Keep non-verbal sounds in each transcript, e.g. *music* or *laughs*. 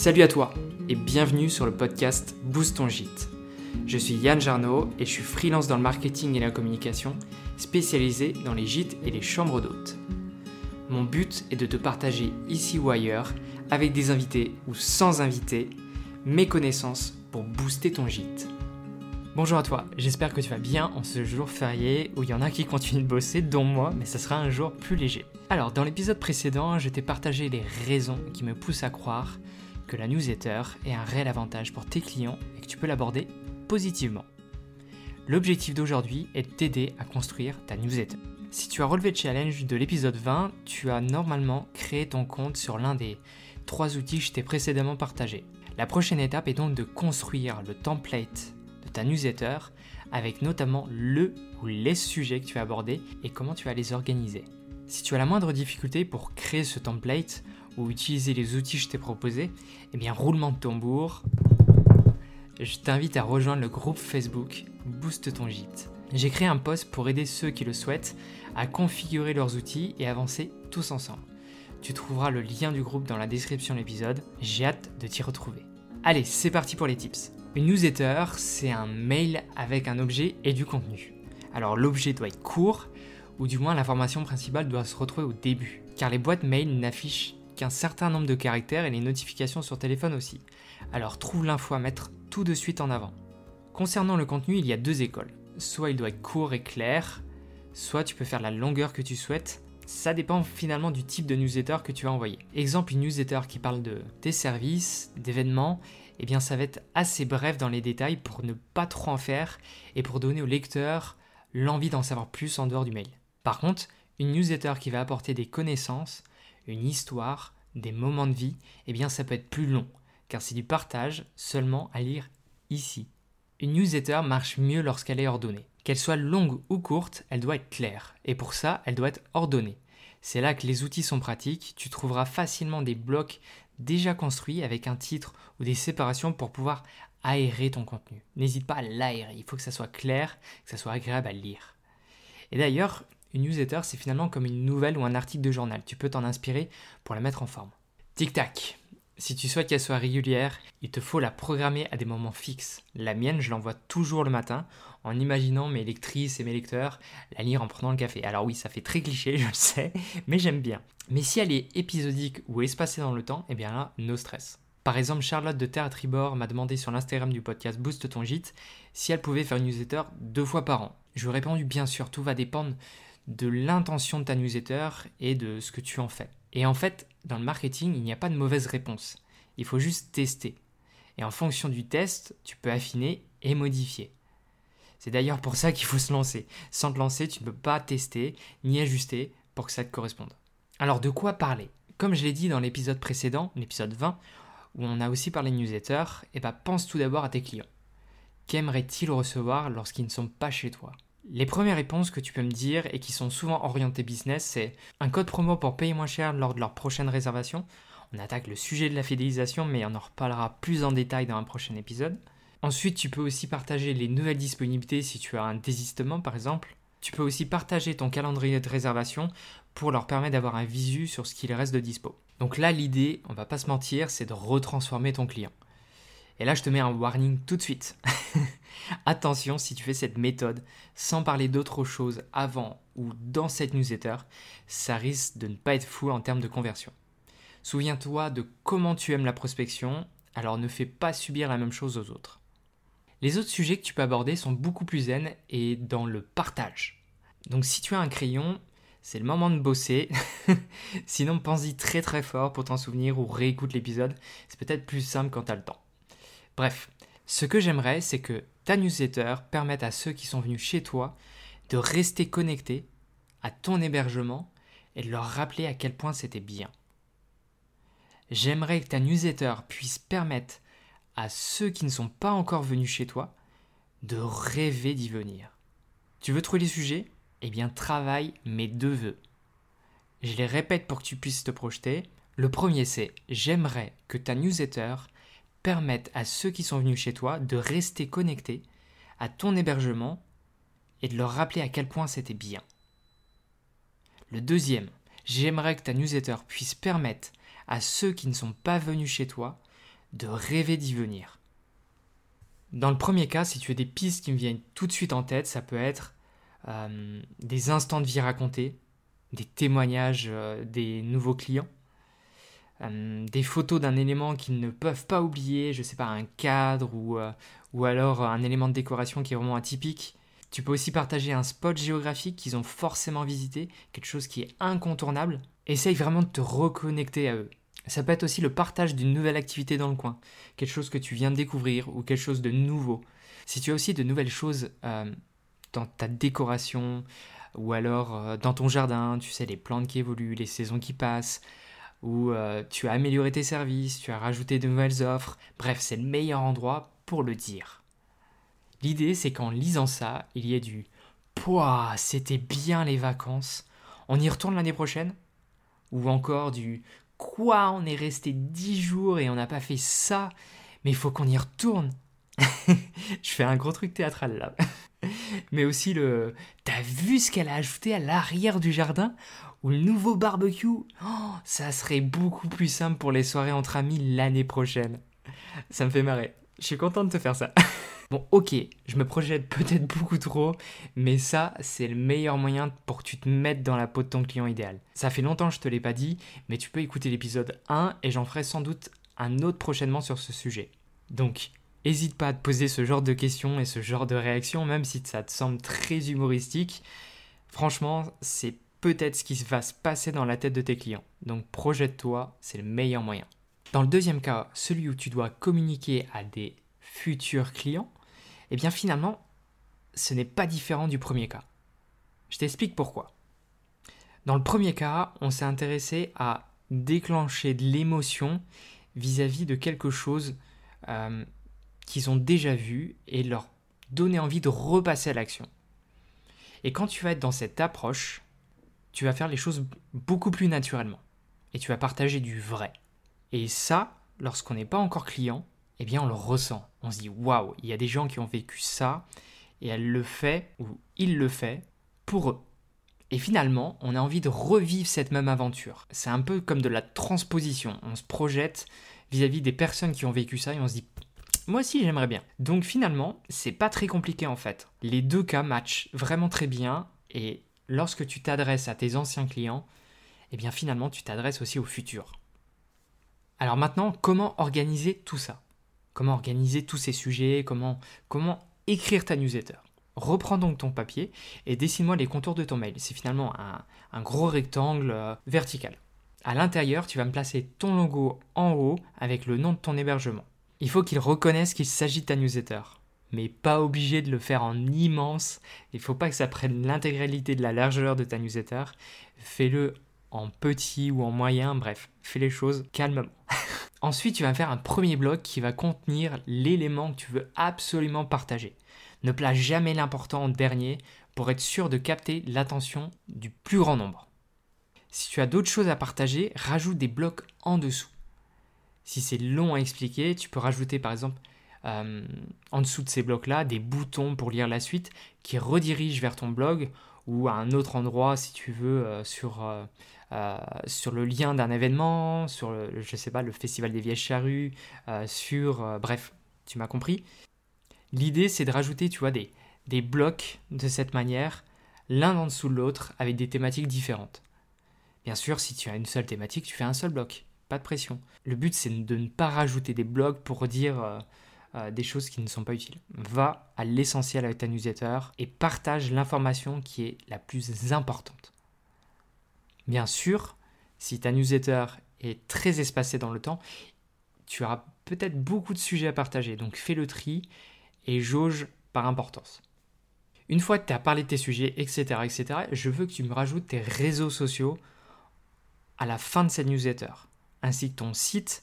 Salut à toi et bienvenue sur le podcast Boost ton gîte. Je suis Yann Jarno et je suis freelance dans le marketing et la communication, spécialisé dans les gîtes et les chambres d'hôtes. Mon but est de te partager ici ou ailleurs, avec des invités ou sans invités, mes connaissances pour booster ton gîte. Bonjour à toi, j'espère que tu vas bien en ce jour férié où il y en a qui continuent de bosser, dont moi, mais ça sera un jour plus léger. Alors, dans l'épisode précédent, je t'ai partagé les raisons qui me poussent à croire que la newsletter est un réel avantage pour tes clients et que tu peux l'aborder positivement. L'objectif d'aujourd'hui est de t'aider à construire ta newsletter. Si tu as relevé le challenge de l'épisode 20, tu as normalement créé ton compte sur l'un des trois outils que je t'ai précédemment partagés. La prochaine étape est donc de construire le template de ta newsletter avec notamment le ou les sujets que tu vas aborder et comment tu vas les organiser. Si tu as la moindre difficulté pour créer ce template ou utiliser les outils que je t'ai proposés, eh bien roulement de tambour, je t'invite à rejoindre le groupe Facebook Boost ton gîte. J'ai créé un post pour aider ceux qui le souhaitent à configurer leurs outils et avancer tous ensemble. Tu trouveras le lien du groupe dans la description de l'épisode, j'ai hâte de t'y retrouver. Allez, c'est parti pour les tips. Une newsletter, c'est un mail avec un objet et du contenu. Alors l'objet doit être court, ou du moins l'information principale doit se retrouver au début, car les boîtes mail n'affichent qu'un certain nombre de caractères et les notifications sur téléphone aussi. Alors trouve l'info à mettre tout de suite en avant. Concernant le contenu, il y a deux écoles. Soit il doit être court et clair, soit tu peux faire la longueur que tu souhaites. Ça dépend finalement du type de newsletter que tu vas envoyer. Exemple, une newsletter qui parle de tes services, d'événements eh bien ça va être assez bref dans les détails pour ne pas trop en faire et pour donner au lecteur l'envie d'en savoir plus en dehors du mail. Par contre, une newsletter qui va apporter des connaissances, une histoire, des moments de vie, eh bien ça peut être plus long, car c'est du partage seulement à lire ici. Une newsletter marche mieux lorsqu'elle est ordonnée. Qu'elle soit longue ou courte, elle doit être claire, et pour ça, elle doit être ordonnée. C'est là que les outils sont pratiques, tu trouveras facilement des blocs déjà construit avec un titre ou des séparations pour pouvoir aérer ton contenu. N'hésite pas à l'aérer, il faut que ça soit clair, que ça soit agréable à lire. Et d'ailleurs, une newsletter, c'est finalement comme une nouvelle ou un article de journal. Tu peux t'en inspirer pour la mettre en forme. Tic-tac. Si tu souhaites qu'elle soit régulière, il te faut la programmer à des moments fixes. La mienne, je l'envoie toujours le matin en imaginant mes lectrices et mes lecteurs la lire en prenant le café. Alors oui, ça fait très cliché, *laughs* je le sais, mais j'aime bien. Mais si elle est épisodique ou espacée dans le temps, eh bien là, no stress. Par exemple, Charlotte de Terre Tribord m'a demandé sur l'Instagram du podcast Boost ton gîte si elle pouvait faire une newsletter deux fois par an. Je lui ai répondu bien sûr, tout va dépendre de l'intention de ta newsletter et de ce que tu en fais. Et en fait, dans le marketing, il n'y a pas de mauvaise réponse. Il faut juste tester. Et en fonction du test, tu peux affiner et modifier. C'est d'ailleurs pour ça qu'il faut se lancer. Sans te lancer, tu ne peux pas tester ni ajuster pour que ça te corresponde. Alors de quoi parler? Comme je l'ai dit dans l'épisode précédent, l'épisode 20, où on a aussi parlé de newsletter, eh ben, pense tout d'abord à tes clients. Qu'aimeraient-ils recevoir lorsqu'ils ne sont pas chez toi? Les premières réponses que tu peux me dire et qui sont souvent orientées business, c'est un code promo pour payer moins cher lors de leur prochaine réservation. On attaque le sujet de la fidélisation, mais on en reparlera plus en détail dans un prochain épisode. Ensuite, tu peux aussi partager les nouvelles disponibilités si tu as un désistement par exemple. Tu peux aussi partager ton calendrier de réservation pour leur permettre d'avoir un visu sur ce qu'il reste de dispo. Donc là, l'idée, on va pas se mentir, c'est de retransformer ton client. Et là, je te mets un warning tout de suite. *laughs* Attention, si tu fais cette méthode sans parler d'autre chose avant ou dans cette newsletter, ça risque de ne pas être fou en termes de conversion. Souviens-toi de comment tu aimes la prospection, alors ne fais pas subir la même chose aux autres. Les autres sujets que tu peux aborder sont beaucoup plus zen et dans le partage. Donc si tu as un crayon, c'est le moment de bosser. *laughs* Sinon, pense-y très très fort pour t'en souvenir ou réécoute l'épisode. C'est peut-être plus simple quand tu as le temps. Bref, ce que j'aimerais, c'est que ta newsletter permette à ceux qui sont venus chez toi de rester connectés à ton hébergement et de leur rappeler à quel point c'était bien. J'aimerais que ta newsletter puisse permettre à ceux qui ne sont pas encore venus chez toi de rêver d'y venir. Tu veux trouver les sujets? Eh bien, travaille mes deux vœux. Je les répète pour que tu puisses te projeter. Le premier, c'est j'aimerais que ta newsletter permettent à ceux qui sont venus chez toi de rester connectés à ton hébergement et de leur rappeler à quel point c'était bien. Le deuxième, j'aimerais que ta newsletter puisse permettre à ceux qui ne sont pas venus chez toi de rêver d'y venir. Dans le premier cas, si tu as des pistes qui me viennent tout de suite en tête, ça peut être euh, des instants de vie racontés, des témoignages euh, des nouveaux clients, euh, des photos d'un élément qu'ils ne peuvent pas oublier, je sais pas, un cadre ou, ou alors un élément de décoration qui est vraiment atypique. Tu peux aussi partager un spot géographique qu'ils ont forcément visité, quelque chose qui est incontournable. Essaye vraiment de te reconnecter à eux. Ça peut être aussi le partage d'une nouvelle activité dans le coin, quelque chose que tu viens de découvrir ou quelque chose de nouveau. Si tu as aussi de nouvelles choses euh, dans ta décoration ou alors euh, dans ton jardin, tu sais, les plantes qui évoluent, les saisons qui passent, ou euh, tu as amélioré tes services, tu as rajouté de nouvelles offres, bref, c'est le meilleur endroit pour le dire. L'idée, c'est qu'en lisant ça, il y ait du Pouah, c'était bien les vacances, on y retourne l'année prochaine? Ou encore du Quoi, on est resté dix jours et on n'a pas fait ça, mais il faut qu'on y retourne *laughs* Je fais un gros truc théâtral là. Mais aussi le T'as vu ce qu'elle a ajouté à l'arrière du jardin? Ou le nouveau barbecue? Oh, Ça serait beaucoup plus simple pour les soirées entre amis l'année prochaine. Ça me fait marrer. Je suis content de te faire ça. *laughs* Bon, ok, je me projette peut-être beaucoup trop, mais ça, c'est le meilleur moyen pour que tu te mettes dans la peau de ton client idéal. Ça fait longtemps que je te l'ai pas dit, mais tu peux écouter l'épisode 1 et j'en ferai sans doute un autre prochainement sur ce sujet. Donc, n'hésite pas à te poser ce genre de questions et ce genre de réactions, même si ça te semble très humoristique. Franchement, c'est peut-être ce qui va se passer dans la tête de tes clients. Donc, projette-toi, c'est le meilleur moyen. Dans le deuxième cas, celui où tu dois communiquer à des futurs clients, eh bien finalement, ce n'est pas différent du premier cas. Je t'explique pourquoi. Dans le premier cas, on s'est intéressé à déclencher de l'émotion vis-à-vis de quelque chose euh, qu'ils ont déjà vu et leur donner envie de repasser à l'action. Et quand tu vas être dans cette approche, tu vas faire les choses beaucoup plus naturellement. Et tu vas partager du vrai. Et ça, lorsqu'on n'est pas encore client, eh bien on le ressent. On se dit waouh, il y a des gens qui ont vécu ça et elle le fait ou il le fait pour eux. Et finalement, on a envie de revivre cette même aventure. C'est un peu comme de la transposition. On se projette vis-à-vis des personnes qui ont vécu ça et on se dit moi aussi j'aimerais bien. Donc finalement, c'est pas très compliqué en fait. Les deux cas matchent vraiment très bien et lorsque tu t'adresses à tes anciens clients, eh bien finalement tu t'adresses aussi au futur. Alors maintenant, comment organiser tout ça? Comment organiser tous ces sujets, comment, comment écrire ta newsletter? Reprends donc ton papier et dessine-moi les contours de ton mail. C'est finalement un, gros rectangle euh, vertical. À l'intérieur, tu vas me placer ton logo en haut avec le nom de ton hébergement. Il faut qu'il reconnaisse qu'il s'agit ta newsletter. Mais pas obligé de le faire en immense. Il ne faut pas que ça prenne l'intégralité de la largeur de ta newsletter. Fais-le en petit ou en moyen, bref, fais les choses calmement. *laughs* Ensuite, tu vas faire un premier bloc qui va contenir l'élément que tu veux absolument partager. Ne place jamais l'important en dernier pour être sûr de capter l'attention du plus grand nombre. Si tu as d'autres choses à partager, rajoute des blocs en dessous. Si c'est long à expliquer, tu peux rajouter par exemple euh, en dessous de ces blocs-là des boutons pour lire la suite qui redirigent vers ton blog ou à un autre endroit si tu veux euh, sur, euh, sur le lien d'un événement, sur le, je sais pas, le festival des vieilles charrues, sur bref, tu m'as compris. L'idée c'est de rajouter, tu vois, des, des blocs de cette manière, l'un en dessous de l'autre, avec des thématiques différentes. Bien sûr, si tu as une seule thématique, tu fais un seul bloc, pas de pression. Le but c'est de ne pas rajouter des blocs pour dire euh, des choses qui ne sont pas utiles. Va à l'essentiel avec ta newsletter et partage l'information qui est la plus importante. Bien sûr, si ta newsletter est très espacée dans le temps, tu auras peut-être beaucoup de sujets à partager. Donc fais le tri et jauge par importance. Une fois que tu as parlé de tes sujets, etc., etc., je veux que tu me rajoutes tes réseaux sociaux à la fin de cette newsletter, ainsi que ton site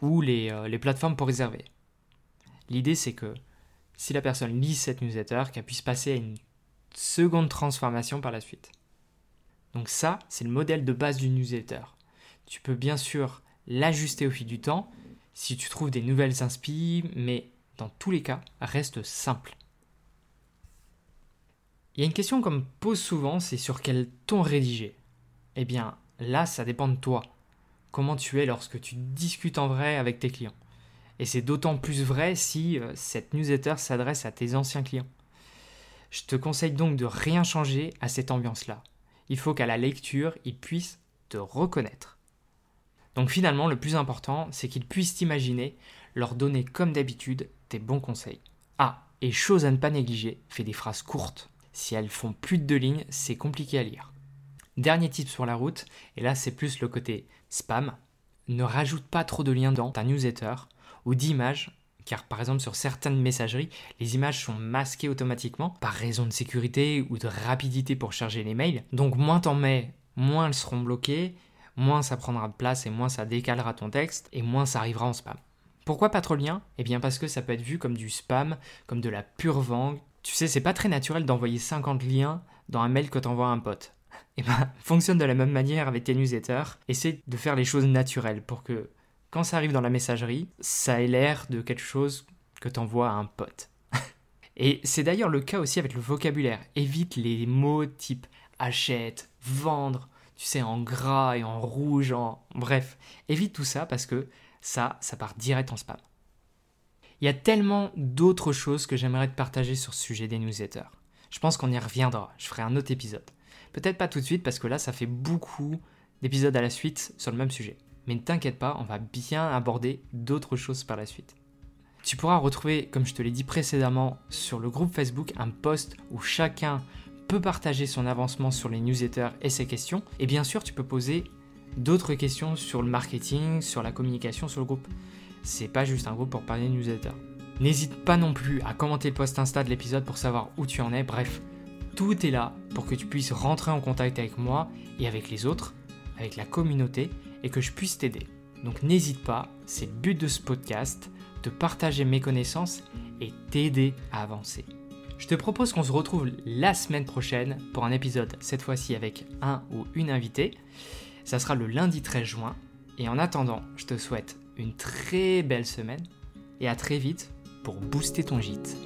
ou les, euh, les plateformes pour réserver. L'idée, c'est que si la personne lit cette newsletter, qu'elle puisse passer à une seconde transformation par la suite. Donc ça, c'est le modèle de base du newsletter. Tu peux bien sûr l'ajuster au fil du temps si tu trouves des nouvelles inspi, mais dans tous les cas, reste simple. Il y a une question qu'on me pose souvent, c'est sur quel ton rédiger? Eh bien, là, ça dépend de toi. Comment tu es lorsque tu discutes en vrai avec tes clients. Et c'est d'autant plus vrai si euh, cette newsletter s'adresse à tes anciens clients. Je te conseille donc de rien changer à cette ambiance-là. Il faut qu'à la lecture, ils puissent te reconnaître. Donc finalement, le plus important, c'est qu'ils puissent t'imaginer, leur donner comme d'habitude tes bons conseils. Ah, et chose à ne pas négliger, fais des phrases courtes. Si elles font plus de deux lignes, c'est compliqué à lire. Dernier tip sur la route, et là c'est plus le côté spam, ne rajoute pas trop de liens dans ta newsletter ou d'images, car par exemple sur certaines messageries, les images sont masquées automatiquement par raison de sécurité ou de rapidité pour charger les mails. Donc moins t'en mets, moins elles seront bloquées, moins ça prendra de place et moins ça décalera ton texte et moins ça arrivera en spam. Pourquoi pas trop de liens? Eh bien parce que ça peut être vu comme du spam, comme de la pure vente. Tu sais, c'est pas très naturel d'envoyer 50 liens dans un mail que t'envoies à un pote. Eh ben, *laughs* fonctionne de la même manière avec tes newsletters. Essaie de faire les choses naturelles pour que quand ça arrive dans la messagerie, ça ait l'air de quelque chose que t'envoies à un pote. *laughs* Et c'est d'ailleurs le cas aussi avec le vocabulaire. Évite les mots type achète, vendre, tu sais, en gras et en rouge, en... Bref, évite tout ça parce que ça, ça part direct en spam. Il y a tellement d'autres choses que j'aimerais te partager sur ce sujet des newsletters. Je pense qu'on y reviendra, je ferai un autre épisode. Peut-être pas tout de suite parce que là, ça fait beaucoup d'épisodes à la suite sur le même sujet. Mais ne t'inquiète pas, on va bien aborder d'autres choses par la suite. Tu pourras retrouver, comme je te l'ai dit précédemment, sur le groupe Facebook un post où chacun peut partager son avancement sur les newsletters et ses questions. Et bien sûr, tu peux poser d'autres questions sur le marketing, sur la communication sur le groupe. C'est pas juste un groupe pour parler de newsletters. N'hésite pas non plus à commenter le post Insta de l'épisode pour savoir où tu en es. Bref, tout est là pour que tu puisses rentrer en contact avec moi et avec les autres, avec la communauté, et que je puisse t'aider. Donc n'hésite pas, c'est le but de ce podcast, de partager mes connaissances et t'aider à avancer. Je te propose qu'on se retrouve la semaine prochaine pour un épisode, cette fois-ci avec un ou une invitée. Ça sera le lundi 13 juin. Et en attendant, je te souhaite une très belle semaine et à très vite pour booster ton gîte.